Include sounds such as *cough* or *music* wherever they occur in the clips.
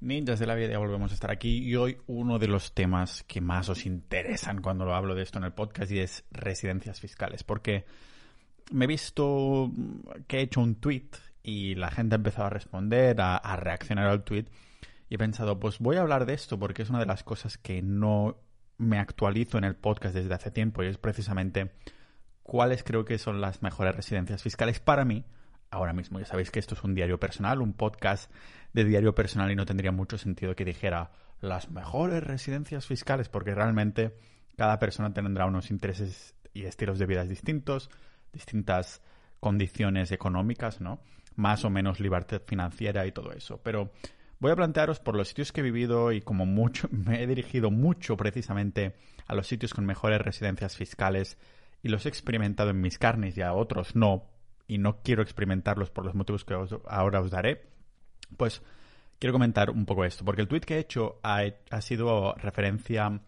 Ninjas de la vida, ya volvemos a estar aquí y hoy uno de los temas que más os interesan cuando lo hablo de esto en el podcast y es residencias fiscales, porque me he visto que he hecho un tweet y la gente ha empezado a responder, a, a reaccionar al tweet y he pensado, pues voy a hablar de esto porque es una de las cosas que no me actualizo en el podcast desde hace tiempo y es precisamente cuáles creo que son las mejores residencias fiscales para mí ahora mismo. Ya sabéis que esto es un diario personal, un podcast de diario personal y no tendría mucho sentido que dijera las mejores residencias fiscales porque realmente cada persona tendrá unos intereses y estilos de vida distintos, distintas condiciones económicas, ¿no? Más o menos libertad financiera y todo eso. Pero voy a plantearos por los sitios que he vivido y como mucho *laughs* me he dirigido mucho precisamente a los sitios con mejores residencias fiscales y los he experimentado en mis carnes y a otros no, y no quiero experimentarlos por los motivos que ahora os daré, pues quiero comentar un poco esto, porque el tweet que he hecho ha, sido referencia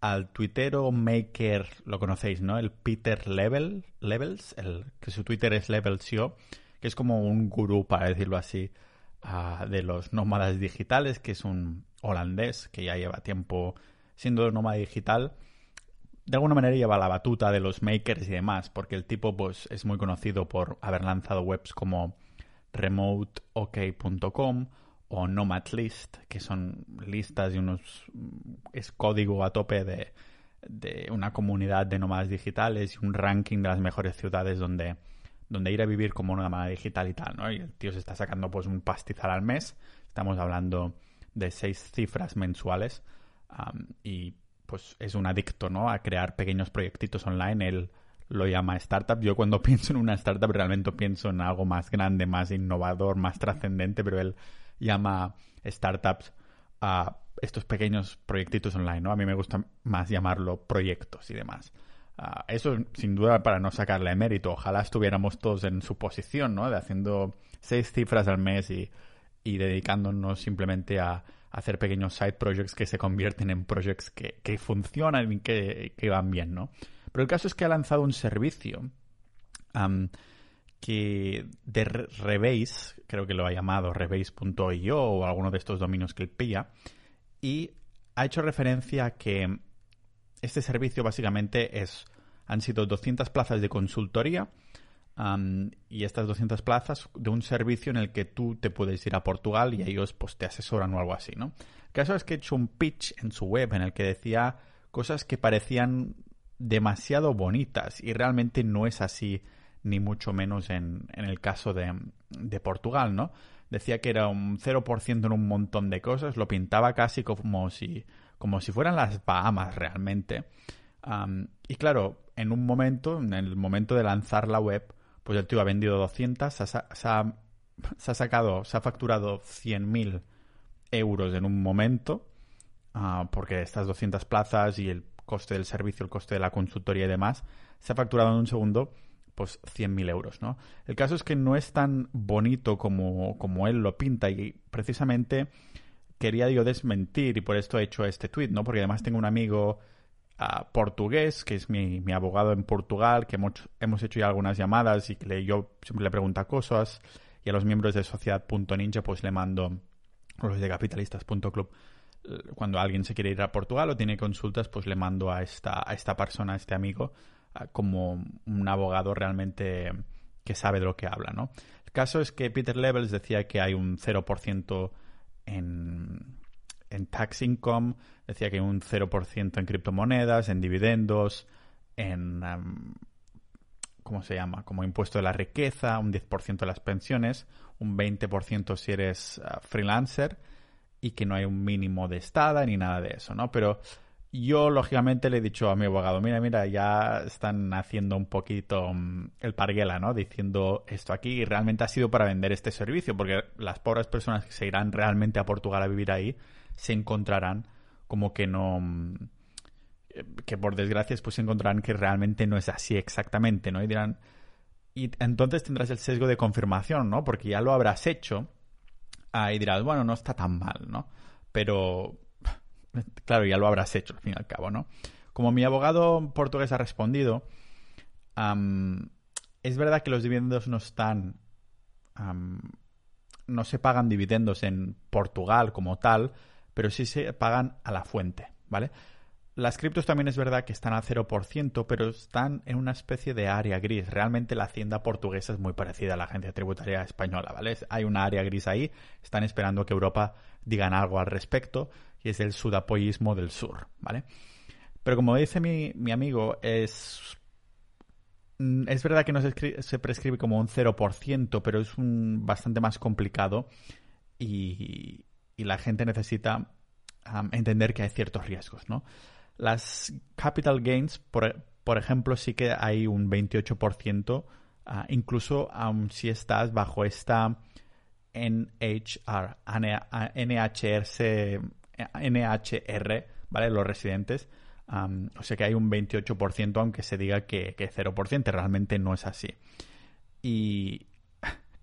al tuitero maker, lo conocéis, ¿no? El Peter Level, Levels, el, que su Twitter es Levelsio, que es como un gurú, para decirlo así, ah, de los nómadas digitales, que es un holandés que ya lleva tiempo siendo nómada digital de alguna manera lleva la batuta de los makers y demás, porque el tipo pues es muy conocido por haber lanzado webs como remoteok.com o Nomadlist, que son listas y unos es código a tope de, de una comunidad de nómadas digitales y un ranking de las mejores ciudades donde, donde ir a vivir como una nómada digital y tal, ¿no? Y el tío se está sacando pues un pastizal al mes, estamos hablando de seis cifras mensuales y pues es un adicto, ¿no? A crear pequeños proyectitos online. Él lo llama startup. Yo cuando *laughs* pienso en una startup realmente pienso en algo más grande, más innovador, más trascendente, pero él llama startups a estos pequeños proyectitos online, ¿no? A mí me gusta más llamarlo proyectos y demás. Uh, eso sin duda para no sacarle mérito. Ojalá estuviéramos todos en su posición, ¿no? De haciendo seis cifras al mes y, y dedicándonos simplemente a, hacer pequeños side projects que se convierten en projects que, funcionan y que, van bien, ¿no? Pero el caso es que ha lanzado un servicio que de Rebase, creo que lo ha llamado rebase.io o alguno de estos dominios que él pilla, y ha hecho referencia a que este servicio básicamente es han sido 200 plazas de consultoría y estas 200 plazas de un servicio en el que tú te puedes ir a Portugal y ellos pues te asesoran o algo así, ¿no? El caso es que he hecho un pitch en su web en el que decía cosas que parecían demasiado bonitas y realmente no es así ni mucho menos en, en el caso de, de, Portugal, ¿no? Decía que era un 0% en un montón de cosas, lo pintaba casi como si, como si fueran las Bahamas realmente. y claro, en un momento, en el momento de lanzar la web, pues el tío ha vendido 200, se ha, sacado, se ha facturado 100.000 euros en un momento, ah, porque estas 200 plazas y el coste del servicio, el coste de la consultoría y demás, se ha facturado en un segundo pues 100.000 euros, ¿no? El caso es que no es tan bonito como, como él lo pinta y precisamente quería yo desmentir y por esto he hecho este tweet, ¿no? Porque además tengo un amigo portugués, que es mi, mi, abogado en Portugal, que hemos, hemos hecho ya algunas llamadas y que le, yo siempre le pregunto cosas. Y a los miembros de Sociedad.ninja pues le mando, los de capitalistas.club, eh, cuando alguien se quiere ir a Portugal o tiene consultas, pues le mando a esta, a esta persona, a este amigo, como un abogado realmente que sabe de lo que habla, ¿no? El caso es que Peter Levels decía que hay un 0% en, en tax income, decía que un 0% en criptomonedas, en dividendos, en... ¿Cómo se llama? Como impuesto de la riqueza, un 10% de las pensiones, un 20% si eres ah, freelancer y que no hay un mínimo de estada ni nada de eso, ¿no? Pero yo, lógicamente, le he dicho a mi abogado, mira, mira, ya están haciendo un poquito mm, el parguela, ¿no? Diciendo esto aquí y realmente ha sido para vender este servicio, porque las pobres personas que se irán realmente a Portugal a vivir ahí se encontrarán como que no que por desgracia pues se encontrarán que realmente no es así exactamente, ¿no? Y dirán y entonces tendrás el sesgo de confirmación, ¿no? Porque ya lo habrás hecho ah, y dirás, bueno, no está tan mal, ¿no? Pero claro, ya lo habrás hecho al fin y al cabo, ¿no? Como mi abogado portugués ha respondido, es verdad que los dividendos no están no se pagan dividendos en Portugal como tal, pero sí se pagan a la fuente, ¿vale? Las criptos también es verdad que están al 0%, pero están en una especie de área gris. Realmente la hacienda portuguesa es muy parecida a la agencia tributaria española, ¿vale? Hay una área gris ahí, están esperando que Europa digan algo al respecto y es el sudapoyismo del sur, ¿vale? Pero como dice mi, amigo, es mm, es verdad que no se, prescribe como un 0%, pero es un bastante más complicado y, la gente necesita entender que hay ciertos riesgos, ¿no? Las capital gains, por, ejemplo, sí que hay un 28%, ah, incluso si estás bajo esta NHR, NHR, NHR ¿vale? Los residentes. o sea que hay un 28%, aunque se diga que, que 0%, realmente no es así. Y,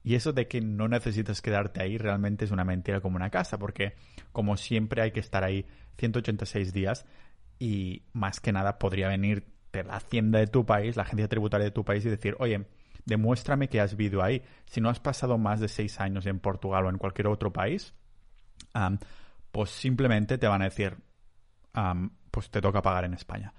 y eso de que no necesitas quedarte ahí realmente es una mentira como una casa, porque como siempre hay que estar ahí 186 días y más que nada podría venir de la hacienda de tu país, la agencia tributaria de tu país y decir, oye, demuéstrame que has vivido ahí. Si no has pasado más de seis años en Portugal o en cualquier otro país, pues simplemente te van a decir, pues te toca pagar en España.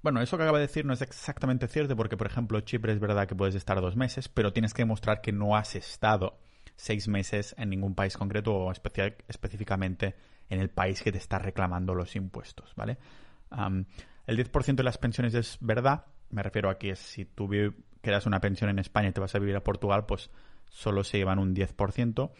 Bueno, eso que acaba de decir no es exactamente cierto porque, por ejemplo, Chipre es verdad que puedes estar dos meses, pero tienes que demostrar que no has estado seis meses en ningún país concreto o específicamente en el país que te está reclamando los impuestos, ¿vale? el 10% de las pensiones es verdad, me refiero a que si tú quedas una pensión en España y te vas a vivir a Portugal, pues solo se llevan un 10%.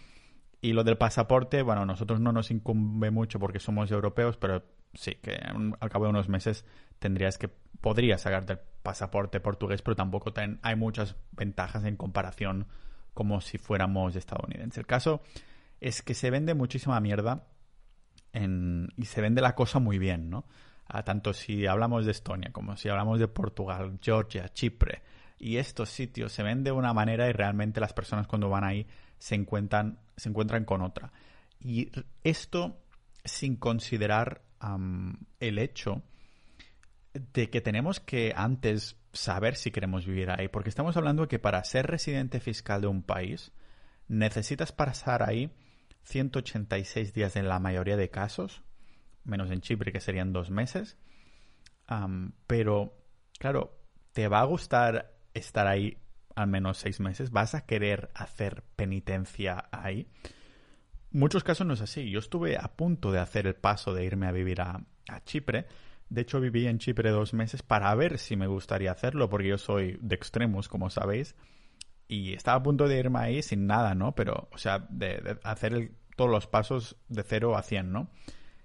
Y lo del pasaporte, bueno, nosotros no nos incumbe mucho porque somos europeos, pero sí, que al cabo de unos meses tendrías que, podrías sacarte el pasaporte portugués, pero tampoco hay muchas ventajas en comparación como si fuéramos estadounidenses. El caso es que se vende muchísima mierda y se vende la cosa muy bien, ¿no? tanto si hablamos de Estonia como si hablamos de Portugal, Georgia, Chipre, y estos sitios se ven de una manera y realmente las personas cuando van ahí se encuentran, se encuentran con otra. Y esto sin considerar el hecho de que tenemos que antes saber si queremos vivir ahí, porque estamos hablando de que para ser residente fiscal de un país necesitas pasar ahí 186 días en la mayoría de casos, menos en Chipre que serían dos meses. pero, claro, ¿te va a gustar estar ahí al menos seis meses? ¿Vas a querer hacer penitencia ahí? Muchos casos no es así. Yo estuve a punto de hacer el paso de irme a vivir a, Chipre. De hecho, viví en Chipre dos meses para ver si me gustaría hacerlo, porque yo soy de extremos, como sabéis. Y estaba a punto de irme ahí sin nada, ¿no? Pero, o sea, de, hacer todos los pasos de 0 a 100, ¿no?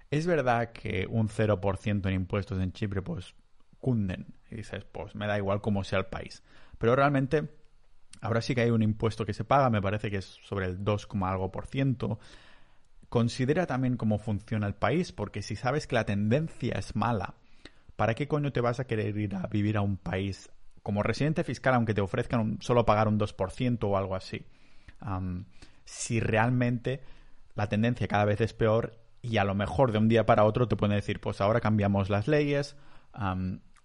Es verdad que un 0% en impuestos en Chipre, pues, cunden. Y dices, pues, me da igual cómo sea el país. Pero realmente, ahora sí que hay un impuesto que se paga, me parece que es sobre el 2, algo por ciento. Considera también cómo funciona el país, porque si sabes que la tendencia es mala, ¿para qué coño te vas a querer ir a vivir a un país como residente fiscal, aunque te ofrezcan solo pagar un 2% o algo así. si realmente la tendencia cada vez es peor y a lo mejor de un día para otro te pueden decir, pues ahora cambiamos las leyes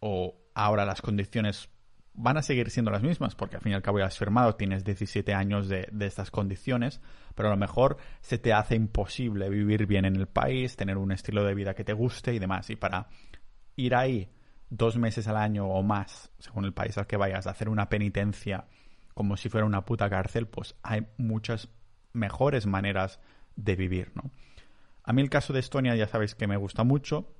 o ahora las condiciones van a seguir siendo las mismas, porque al fin y al cabo ya has firmado, tienes 17 años de, estas condiciones, pero a lo mejor se te hace imposible vivir bien en el país, tener un estilo de vida que te guste y demás. Y para ir ahí dos meses al año o más, según el país al que vayas, a hacer una penitencia como si fuera una puta cárcel, pues hay muchas mejores maneras de vivir, ¿no? A mí el caso de Estonia ya sabéis que me gusta mucho.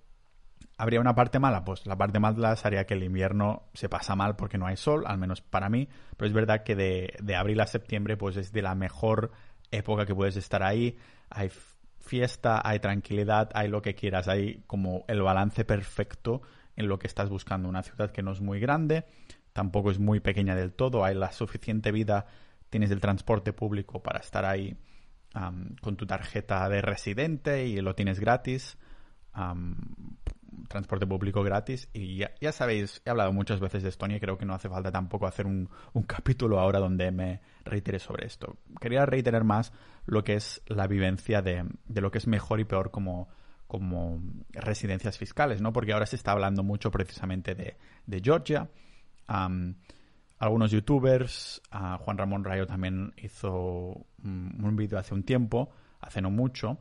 ¿Habría una parte mala? Pues la parte mala sería que el invierno se pasa mal porque no hay sol, al menos para mí, pero es verdad que de, de abril a septiembre pues es de la mejor época que puedes estar ahí. Hay fiesta, hay tranquilidad, hay lo que quieras, hay como el balance perfecto en lo que estás buscando. Una ciudad que no es muy grande, tampoco es muy pequeña del todo, hay la suficiente vida, tienes el transporte público para estar ahí con tu tarjeta de residente y lo tienes gratis. Transporte público gratis y ya, sabéis, he hablado muchas veces de Estonia y creo que no hace falta tampoco hacer un, *laughs* capítulo ahora donde me reitere sobre esto. Quería reiterar más lo que es la vivencia de, de lo que es mejor y peor como, como residencias fiscales, ¿no? Porque ahora se está hablando mucho precisamente de, Georgia. algunos youtubers, Juan Ramón Rayo también hizo un vídeo hace un tiempo, hace no mucho,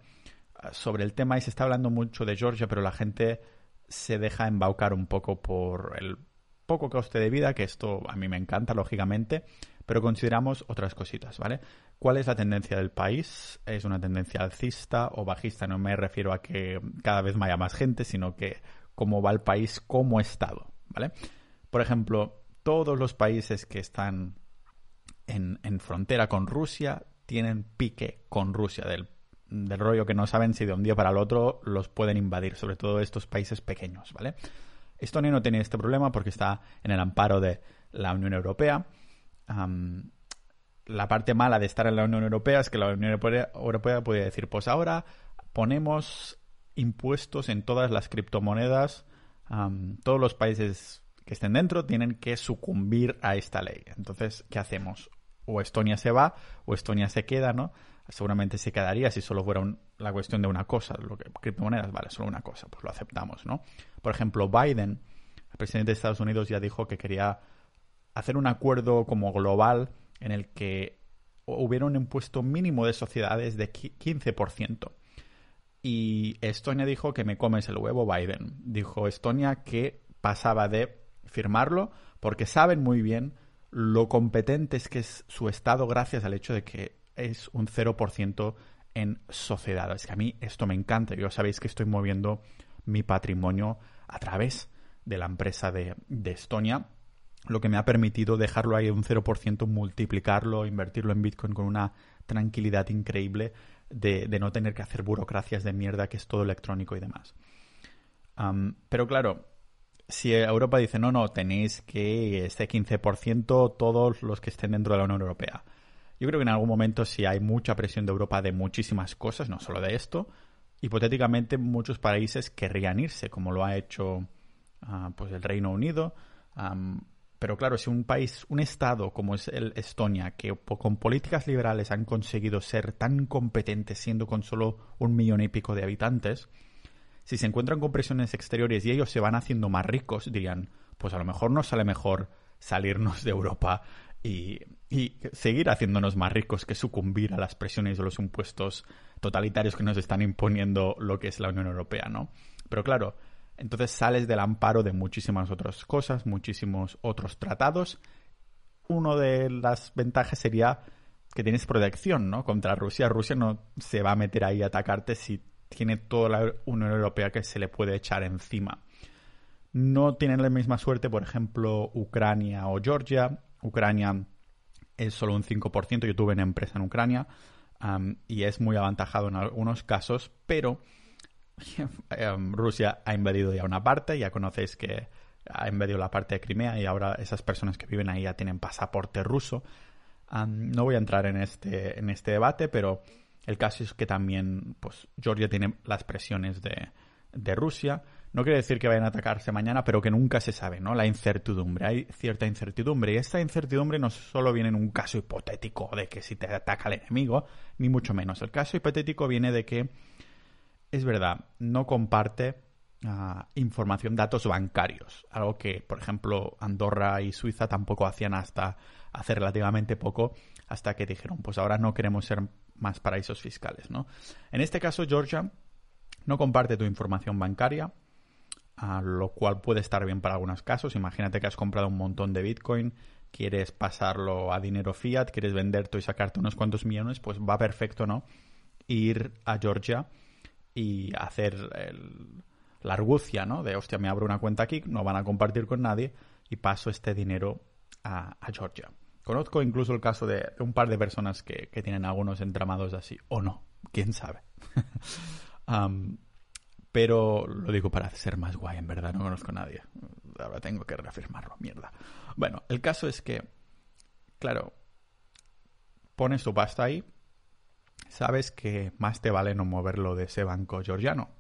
sobre el tema y se está hablando mucho de Georgia, pero la gente se deja embaucar un poco por el poco coste de vida, que esto a mí me encanta, lógicamente, pero consideramos otras cositas, ¿vale? ¿Cuál es la tendencia del país? ¿Es una tendencia alcista o bajista? No me refiero a que cada vez vaya más gente, sino que cómo va el país como Estado, ¿vale? Por ejemplo, todos los países que están en, en frontera con Rusia tienen pique con Rusia, del, del rollo que no saben si de un día para el otro los pueden invadir, sobre todo estos países pequeños, ¿vale? Estonia no tiene este problema porque está en el amparo de la Unión Europea. la parte mala de estar en la Unión Europea es que la Unión Europea, puede decir, pues ahora ponemos impuestos en todas las criptomonedas. todos los países que estén dentro tienen que sucumbir a esta ley. Entonces, ¿qué hacemos? O Estonia se va o Estonia se queda, ¿no? Seguramente se quedaría si solo fuera la cuestión de una cosa, lo que criptomonedas, vale, solo una cosa, pues lo aceptamos, ¿no? Por ejemplo, Biden, el presidente de Estados Unidos, ya dijo que quería hacer un acuerdo como global en el que hubiera un impuesto mínimo de sociedades de 15%. Y Estonia dijo que me comes el huevo Biden. Dijo Estonia que pasaba de firmarlo porque saben muy bien lo competente es que es su Estado gracias al hecho de que es un 0% en sociedades. Que a mí esto me encanta. Yo sabéis que estoy moviendo mi patrimonio a través de la empresa de, Estonia, lo que me ha permitido dejarlo ahí un 0%, multiplicarlo, invertirlo en Bitcoin con una tranquilidad increíble de, no tener que hacer burocracias de mierda que es todo electrónico y demás. pero claro, si Europa dice, no, no, tenéis que este 15% todos los que estén dentro de la Unión Europea. Yo creo que en algún momento si hay mucha presión de Europa de muchísimas cosas, no solo de esto, hipotéticamente muchos países querrían irse, como lo ha hecho ah, pues el Reino Unido. pero claro, si un país, un estado como es el Estonia, que con políticas liberales han conseguido ser tan competentes siendo con solo un millón y pico de habitantes, si se encuentran con presiones exteriores y ellos se van haciendo más ricos, dirían, pues a lo mejor nos sale mejor salirnos de Europa y, seguir haciéndonos más ricos que sucumbir a las presiones de los impuestos totalitarios que nos están imponiendo lo que es la Unión Europea, ¿no? Pero claro, entonces sales del amparo de muchísimas otras cosas, muchísimos otros tratados. Uno de las ventajas sería que tienes protección, ¿no? Contra Rusia. Rusia no se va a meter ahí a atacarte si tiene toda la Unión Europea que se le puede echar encima. No tienen la misma suerte, por ejemplo, Ucrania o Georgia, Ucrania es solo un 5%. Yo tuve una empresa en Ucrania y es muy avantajado en algunos casos, pero *laughs* em, Rusia ha invadido ya una parte. Ya conocéis que ha invadido la parte de Crimea y ahora esas personas que viven ahí ya tienen pasaporte ruso. no voy a entrar en este, en este debate, pero el caso es que también pues, Georgia tiene las presiones de, de Rusia. No quiere decir que vayan a atacarse mañana, pero que nunca se sabe, ¿no? La incertidumbre. Hay cierta incertidumbre. Y esta incertidumbre no solo viene en un caso hipotético de que si te ataca el enemigo, ni mucho menos. El caso hipotético viene de que, es verdad, no comparte ah, información, datos bancarios. Algo que, por ejemplo, Andorra y Suiza tampoco hacían hasta hace relativamente poco, hasta que dijeron, pues ahora no queremos ser más paraísos fiscales, ¿no? En este caso, Georgia no comparte tu información bancaria, lo cual puede estar bien para algunos casos. Imagínate que has comprado un montón de Bitcoin, quieres pasarlo a dinero fiat, quieres venderte y sacarte unos cuantos millones, pues va perfecto, ¿no? Ir a Georgia y hacer la argucia, ¿no? De, hostia, me abro una cuenta aquí, no van a compartir con nadie y paso este dinero a, Georgia. Conozco incluso el caso de, un par de personas que, que, tienen algunos entramados así, o no, quién sabe. *laughs* pero lo digo para ser más guay, en verdad, no conozco a nadie. Ahora tengo que reafirmarlo, mierda. Bueno, el caso es que, claro, pones tu pasta ahí, sabes que más te vale no moverlo de ese banco georgiano.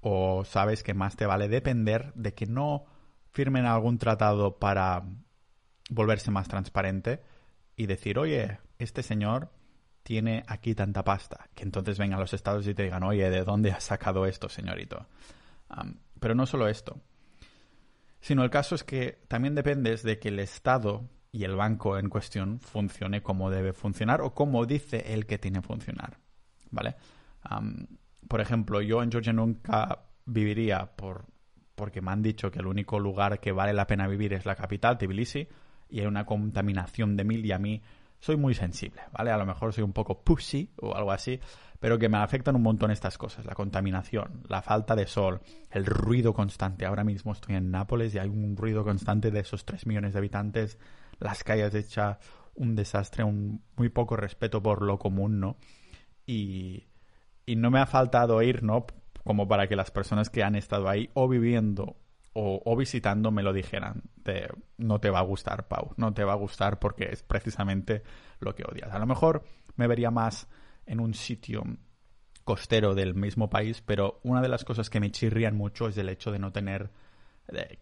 O sabes que más te vale depender de que no firmen algún tratado para volverse más transparente y decir, oye, este señor tiene aquí tanta pasta, que entonces vengan los estados y te digan, oye, ¿de dónde has sacado esto, señorito? pero no solo esto. Sino el caso es que también dependes de que el Estado y el banco en cuestión funcione como debe funcionar o como dice él que tiene que funcionar. ¿Vale? por ejemplo, yo en Georgia nunca viviría por, porque me han dicho que el único lugar que vale la pena vivir es la capital, Tbilisi, y hay una contaminación de mil y a mí soy muy sensible, ¿vale? A lo mejor soy un poco pussy o algo así, pero que me afectan un montón estas cosas, la contaminación, la falta de sol, el ruido constante. Ahora mismo estoy en Nápoles y hay un ruido constante de esos 3 millones de habitantes, las calles hechas un desastre, un muy poco respeto por lo común, ¿no? Y, y no me ha faltado ir, ¿no? Como para que las personas que han estado ahí o viviendo o, visitando me lo dijeran de no te va a gustar, Pau, no te va a gustar porque es precisamente lo que odias. A lo mejor me vería más en un sitio costero del mismo país, pero una de las cosas que me chirrían mucho es el hecho de no tener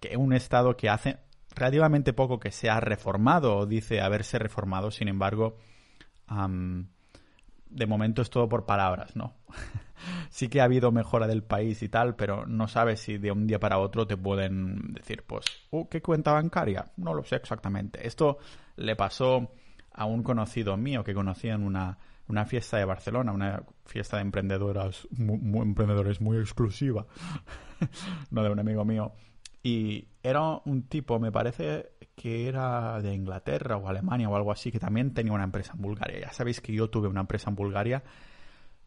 que un estado que hace relativamente poco que se ha reformado o dice haberse reformado, sin embargo, de momento es todo por palabras, ¿no? *laughs* sí que ha habido mejora del país y tal, pero no sabes si de un día para otro te pueden decir, pues, uh, ¿qué cuenta bancaria? No lo sé exactamente. Esto le pasó a un conocido mío que conocía en una, una fiesta de Barcelona, una fiesta de emprendedoras, muy, emprendedores muy exclusiva, *laughs* no de un amigo mío. Y era un tipo, me parece que era de Inglaterra o Alemania o algo así, que también tenía una empresa en Bulgaria. Ya sabéis que yo tuve una empresa en Bulgaria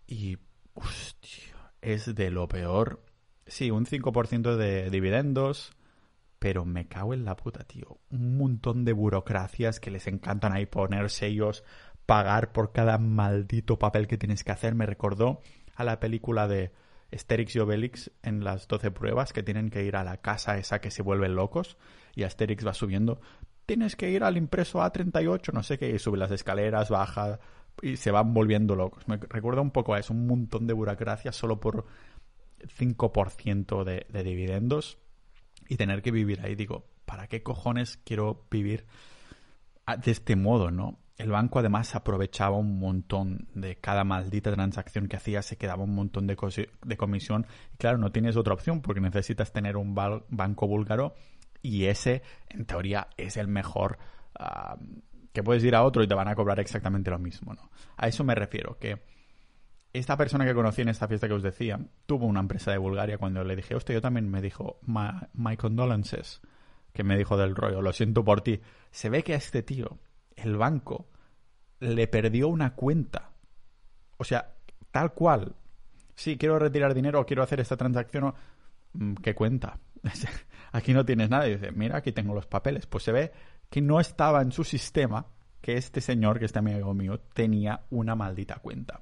y Hostia, es de lo peor. Sí, un 5% de dividendos, pero me cago en la puta, tío. Un montón de burocracias que les encantan ahí poner sellos, pagar por cada maldito papel que tienes que hacer. Me recordó a la película de Asterix y Obelix en las 12 pruebas que tienen que ir a la casa esa que se vuelven locos y Asterix va subiendo. Tienes que ir al impreso A38, no sé qué, y sube las escaleras, baja, y se van volviendo locos. Me recuerda un poco a eso, un montón de burocracia solo por 5% de, de dividendos y tener que vivir ahí. Digo, ¿para qué cojones quiero vivir de este modo, no? El banco además aprovechaba un montón de cada maldita transacción que hacía, se quedaba un montón de, comisión. Y claro, no tienes otra opción porque necesitas tener un banco búlgaro y ese, en teoría, es el mejor ah, que puedes ir a otro y te van a cobrar exactamente lo mismo, ¿no? A eso me refiero, que esta persona que conocí en esta fiesta que os decía tuvo una empresa de Bulgaria cuando le dije, hostia, yo también me dijo, my, condolences, que me dijo del rollo, lo siento por ti. Se ve que a este tío, el banco, le perdió una cuenta. O sea, tal cual. Sí, quiero retirar dinero o quiero hacer esta transacción. Mm, ¿Qué cuenta? *laughs* aquí no tienes nada. Y dice, mira, aquí tengo los papeles. Pues se ve que no estaba en su sistema que este señor, que este amigo mío, tenía una maldita cuenta.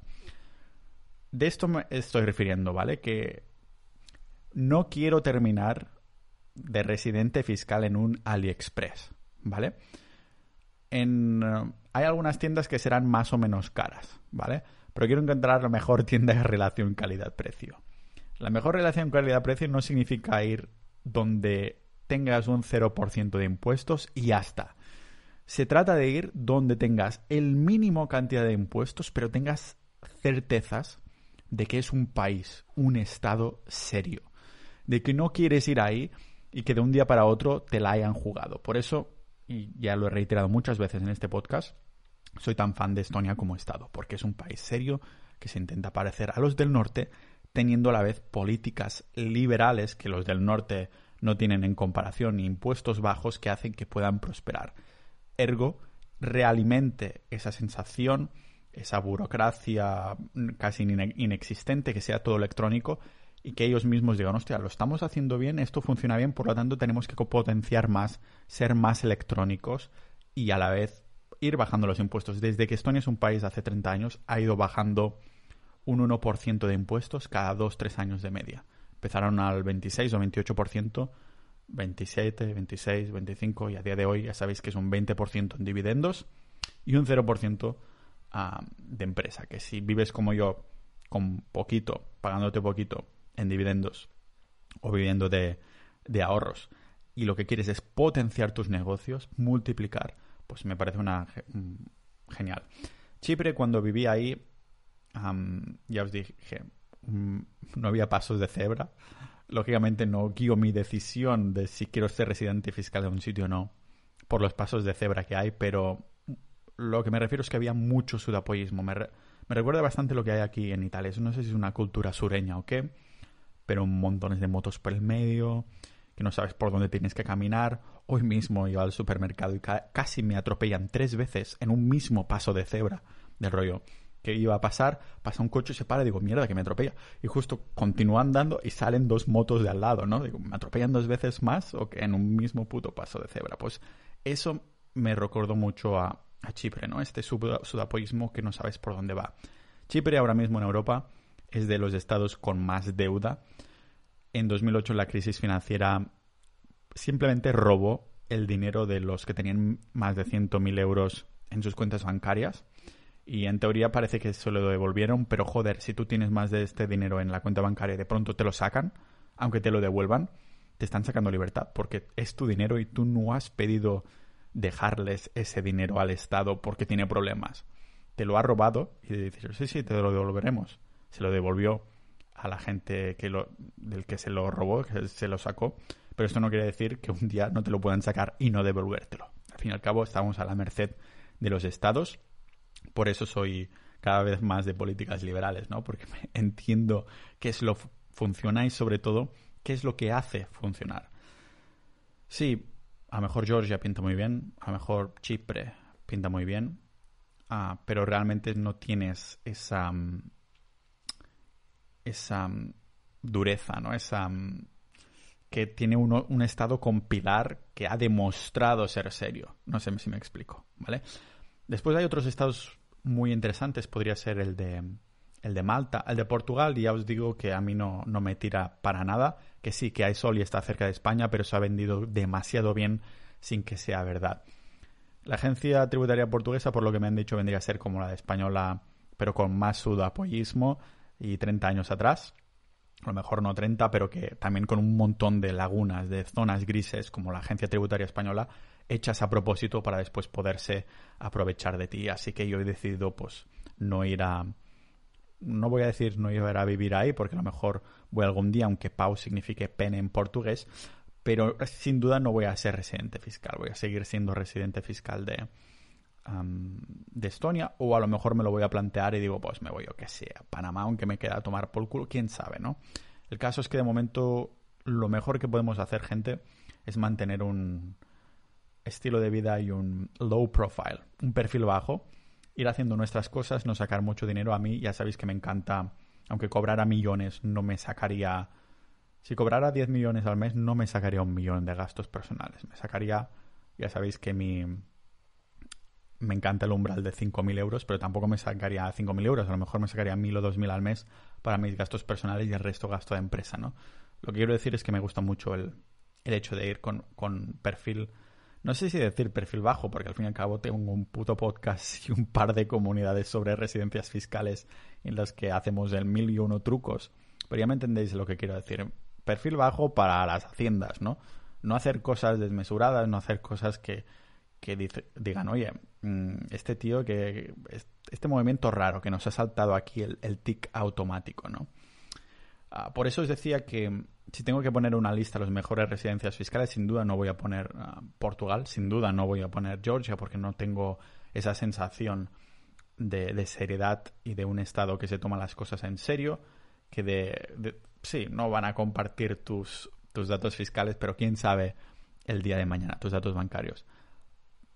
De esto me estoy refiriendo, ¿vale? Que no quiero terminar de residente fiscal en un AliExpress, ¿vale? En, hay algunas tiendas que serán más o menos caras, ¿vale? Pero quiero encontrar la mejor tienda de relación calidad-precio. La mejor relación calidad-precio no significa ir donde tengas un 0% de impuestos y ya está. Se trata de ir donde tengas el mínimo cantidad de impuestos, pero tengas certezas de que es un país, un estado serio. De que no quieres ir ahí y que de un día para otro te la hayan jugado. Por eso, y ya lo he reiterado muchas veces en este podcast, soy tan fan de Estonia como estado, porque es un país serio que se intenta parecer a los del norte, teniendo a la vez políticas liberales que los del norte no tienen en comparación impuestos bajos que hacen que puedan prosperar. Ergo, realimente esa sensación, esa burocracia casi inexistente, que sea todo electrónico y que ellos mismos digan, hostia, lo estamos haciendo bien, esto funciona bien, por lo tanto tenemos que potenciar más, ser más electrónicos y a la vez ir bajando los impuestos. Desde que Estonia es un país hace 30 años, ha ido bajando un 1% de impuestos cada 2-3 años de media empezaron al 26 o 28%, 27, 26, 25 y a día de hoy ya sabéis que es un 20% en dividendos y un 0% ah, de empresa, que si vives como yo con poquito, pagándote poquito en dividendos o viviendo de, ahorros y lo que quieres es potenciar tus negocios, multiplicar, pues me parece una genial. Chipre cuando viví ahí, ya os dije, Mm, no había pasos de cebra. lógicamente no guío mi decisión de si quiero ser residente fiscal de un sitio o no por los pasos de cebra que hay, pero lo que me refiero es que había mucho sudapollismo. Me, me recuerda bastante lo que hay aquí en Italia. No sé si es una cultura sureña o qué, pero montones de motos por el medio, que no sabes por dónde tienes que caminar. Hoy mismo iba al supermercado y casi me atropellan tres veces en un mismo paso de cebra del rollo que iba a pasar, pasa un coche y se para y digo, mierda, que me atropella. Y justo continúa andando y salen dos motos de al lado, ¿no? Digo, ¿me atropellan dos veces más o que en un mismo puto paso de cebra? Pues eso me recordó mucho a, Chipre, ¿no? Este sudapoísmo que no sabes por dónde va. Chipre ahora mismo en Europa es de los estados con más deuda. En 2008 la crisis financiera simplemente robó el dinero de los que tenían más de 100.000 euros en sus cuentas bancarias. Y en teoría parece que se lo devolvieron, pero joder, si tú tienes más de este dinero en la cuenta bancaria y de pronto te lo sacan, aunque te lo devuelvan, te están sacando libertad, porque es tu dinero y tú no has pedido dejarles ese dinero al Estado porque tiene problemas. Te lo ha robado y dices, sí, sí, te lo devolveremos. Se lo devolvió a la gente que lo, del que se lo robó, que se lo sacó. Pero esto no quiere decir que un día no te lo puedan sacar y no devolvértelo. Al fin y al cabo, estamos a la merced de los estados. Por eso soy cada vez más de políticas liberales, ¿no? Porque *laughs* entiendo qué es lo que funciona y sobre todo qué es lo que hace funcionar. Sí, a lo mejor Georgia pinta muy bien, a lo mejor Chipre pinta muy bien, ah, pero realmente no tienes esa, mm, esa mm, dureza, ¿no? Esa mm, que tiene uno, un estado con pilar que ha demostrado ser serio. No sé si me explico, ¿vale? Después hay otros estados muy interesantes, podría ser el de el de Malta, el de Portugal, ya os digo que a mí no, no me tira para nada que sí, que hay sol y está cerca de España, pero se ha vendido demasiado bien sin que sea verdad. La agencia tributaria portuguesa, por lo que me han dicho, vendría a ser como la de española, pero con más sudapoyismo y 30 años atrás. A lo mejor no 30, pero que también con un montón de lagunas, de zonas grises, como la agencia tributaria española, hechas a propósito para después poderse aprovechar de ti. Así que yo he decidido, pues, no ir a, no voy a decir no ir a vivir ahí, porque a lo mejor voy algún día, aunque Pau signifique pene en portugués, pero sin duda no voy a ser residente fiscal, voy a seguir siendo residente fiscal de, de Estonia, o a lo mejor me lo voy a plantear y digo, pues me voy, yo que sé, a Panamá, aunque me queda a tomar por culo, quién sabe, ¿no? El caso es que de momento lo mejor que podemos hacer, gente, es mantener un estilo de vida y un low profile, un perfil bajo, ir haciendo nuestras cosas, no sacar mucho dinero. A mí ya sabéis que me encanta, aunque cobrara millones, no me sacaría... Si cobrara 10 millones al mes, no me sacaría un millón de gastos personales. Me sacaría, ya sabéis que mi... Me encanta el umbral de 5.000 euros, pero tampoco me sacaría 5.000 euros. A lo mejor me sacaría 1.000 o 2.000 al mes para mis gastos personales y el resto gasto de empresa, ¿no? Lo que quiero decir es que me gusta mucho el, el hecho de ir con, con perfil no sé si decir perfil bajo, porque al fin y al cabo tengo un puto podcast y un par de comunidades sobre residencias fiscales en las que hacemos el mil y uno trucos. Pero ya me entendéis lo que quiero decir. Perfil bajo para las haciendas, ¿no? No hacer cosas desmesuradas, no hacer cosas que, que digan, oye, mm, este tío que. Este movimiento raro que nos ha saltado aquí el, el tic automático, ¿no? Ah, por eso os decía que si tengo que poner una lista de las mejores residencias fiscales, sin duda no voy a poner ah, Portugal, sin duda no voy a poner Georgia porque no tengo esa sensación de, seriedad y de un Estado que se toma las cosas en serio, que de, sí, no van a compartir tus, tus datos fiscales, pero quién sabe el día de mañana, tus datos bancarios.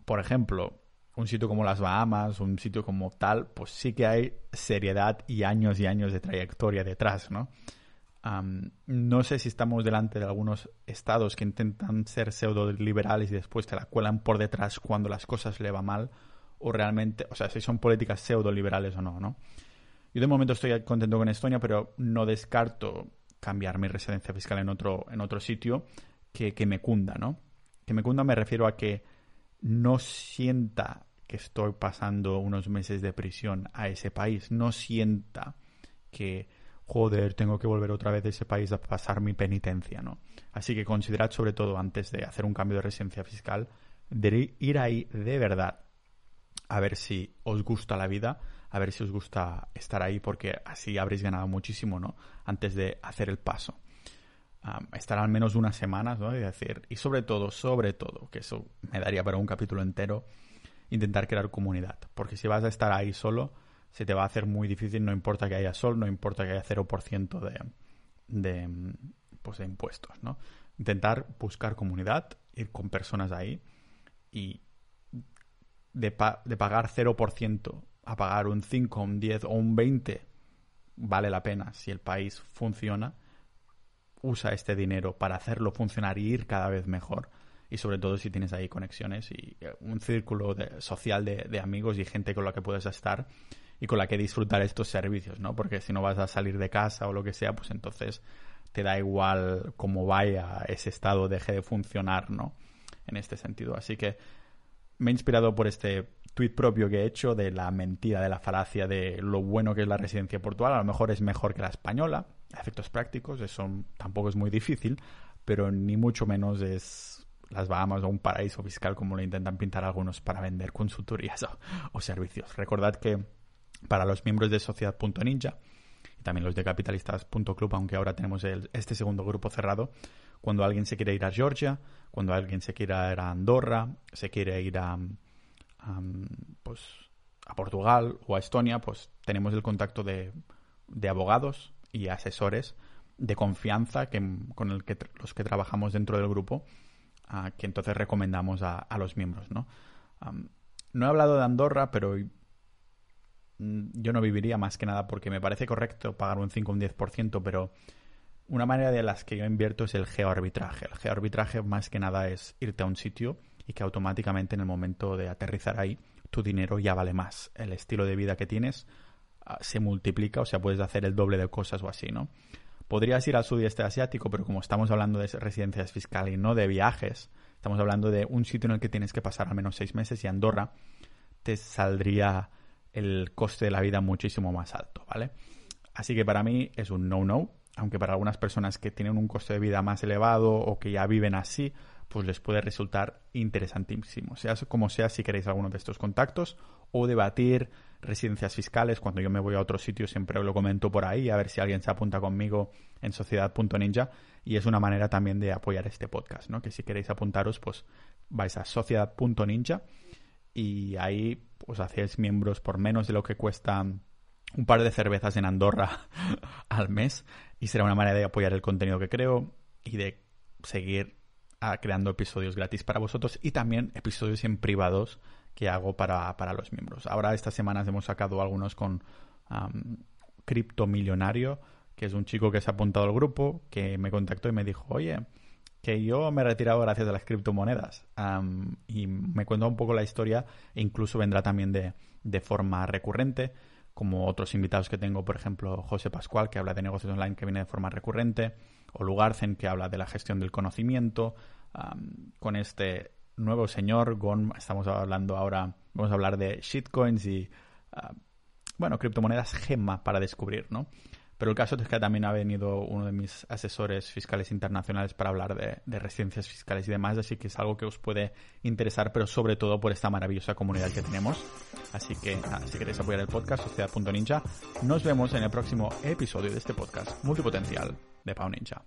Por ejemplo, un sitio como las Bahamas, un sitio como tal, pues sí que hay seriedad y años y años de trayectoria detrás, ¿no? No sé si estamos delante de algunos estados que intentan ser pseudo liberales y después te la cuelan por detrás cuando las cosas le va mal, o realmente, o sea, si son políticas pseudo liberales o no, ¿no? Yo de momento estoy contento con Estonia, pero no descarto cambiar mi residencia fiscal en otro, en otro sitio que, que me cunda, ¿no? Que me cunda me refiero a que no sienta que estoy pasando unos meses de prisión a ese país, no sienta que joder, tengo que volver otra vez a ese país a pasar mi penitencia, ¿no? Así que considerad sobre todo antes de hacer un cambio de residencia fiscal, de ir ahí de verdad a ver si os gusta la vida, a ver si os gusta estar ahí, porque así habréis ganado muchísimo, ¿no? Antes de hacer el paso. estar al menos unas semanas, ¿no? Y decir, y sobre todo, sobre todo, que eso me daría para un capítulo entero, intentar crear comunidad. Porque si vas a estar ahí solo, se te va a hacer muy difícil, no importa que haya sol, no importa que haya 0% de, de, pues de impuestos, ¿no? Intentar buscar comunidad, ir con personas ahí y de, de pagar 0% a pagar un 5, un 10 o un 20 vale la pena si el país funciona, usa este dinero para hacerlo funcionar y ir cada vez mejor. Y sobre todo si tienes ahí conexiones y eh, un círculo social de, de, amigos y gente con la que puedes estar y con la que disfrutar estos servicios, ¿no? Porque si no vas a salir de casa o lo que sea, pues entonces te da igual cómo vaya ese estado, deje de funcionar, ¿no? En este sentido. Así que me he inspirado por este tweet propio que he hecho de la mentira, de la falacia de lo bueno que es la residencia portual. A lo mejor es mejor que la española, a efectos prácticos, eso tampoco es muy difícil, pero ni mucho menos es las Bahamas o un paraíso fiscal como lo intentan pintar algunos para vender consultorías *laughs* o, servicios. Recordad que para los miembros de Sociedad.ninja y también los de Capitalistas.club, aunque ahora tenemos este segundo grupo cerrado, cuando alguien se quiere ir a Georgia, cuando alguien se quiere ir a Andorra, se quiere ir a pues, a Portugal o a Estonia, pues tenemos el contacto de, de abogados y asesores de confianza que, con el que los que trabajamos dentro del grupo, que entonces recomendamos a, los miembros. ¿no? no he hablado de Andorra, pero yo no viviría más que nada porque me parece correcto pagar un 5 o un 10%, pero una manera de las que yo invierto es el geoarbitraje. El geoarbitraje más que nada es irte a un sitio y que automáticamente en el momento de aterrizar ahí tu dinero ya vale más. El estilo de vida que tienes ah, se multiplica, o sea, puedes hacer el doble de cosas o así, ¿no? Podrías ir al sudeste asiático, pero como estamos hablando de residencias fiscales y no de viajes, estamos hablando de un sitio en el que tienes que pasar al menos seis meses y Andorra te saldría el coste de la vida muchísimo más alto, ¿vale? Así que para mí es un no-no, aunque para algunas personas que tienen un coste de vida más elevado o que ya viven así, pues les puede resultar interesantísimo. Sea como sea, si queréis alguno de estos contactos o debatir residencias fiscales, cuando yo me voy a otro sitio siempre lo comento por ahí, a ver si alguien se apunta conmigo en sociedad.ninja y es una manera también de apoyar este podcast, ¿no? Que si queréis apuntaros, pues vais a sociedad.ninja y ahí os hacéis miembros por menos de lo que cuesta un par de cervezas en Andorra *laughs* al mes y será una manera de apoyar el contenido que creo y de seguir creando episodios gratis para vosotros y también episodios en privados que hago para, los miembros. Ahora estas semanas hemos sacado algunos con um, Cripto Millonario, que es un chico que se ha apuntado al grupo, que me contactó y me dijo, oye, que yo me he retirado gracias a las criptomonedas. y me cuenta un poco la historia e incluso vendrá también de, de forma recurrente como otros invitados que tengo, por ejemplo, José Pascual, que habla de negocios online que viene de forma recurrente, o Lugarcen, que habla de la gestión del conocimiento, con este nuevo señor, Gon, estamos hablando ahora, vamos a hablar de shitcoins y, ah, bueno, criptomonedas gema para descubrir, ¿no? Pero el caso es que también ha venido uno de mis asesores fiscales internacionales para hablar de, de, residencias fiscales y demás, así que es algo que os puede interesar, pero sobre todo por esta maravillosa comunidad que tenemos. Así que si queréis apoyar el podcast, sociedad.ninja, nos vemos en el próximo episodio de este podcast multipotencial de Pau Ninja.